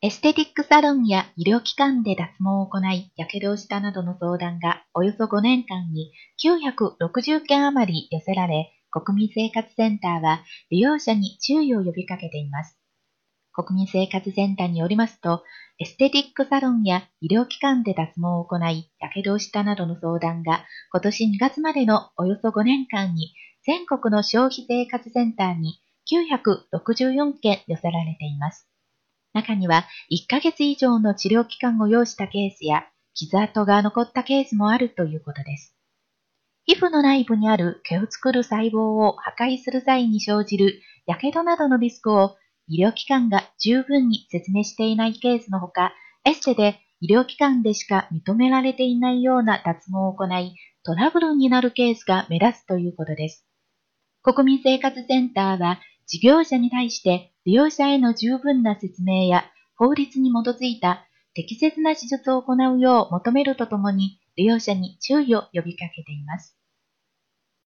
エステティックサロンや医療機関で脱毛を行い、火傷をしたなどの相談がおよそ5年間に960件余り寄せられ、国民生活センターは利用者に注意を呼びかけています。国民生活センターによりますと、エステティックサロンや医療機関で脱毛を行い、火傷をしたなどの相談が今年2月までのおよそ5年間に全国の消費生活センターに964件寄せられています。中には1ヶ月以上の治療期間を要したケースや傷跡が残ったケースもあるということです。皮膚の内部にある毛を作る細胞を破壊する際に生じる火傷などのリスクを医療機関が十分に説明していないケースのほか、エステで医療機関でしか認められていないような脱毛を行い、トラブルになるケースが目立つということです。国民生活センターは事業者に対して利用者への十分な説明や法律に基づいた適切な手術を行うよう求めるとともに利用者に注意を呼びかけています。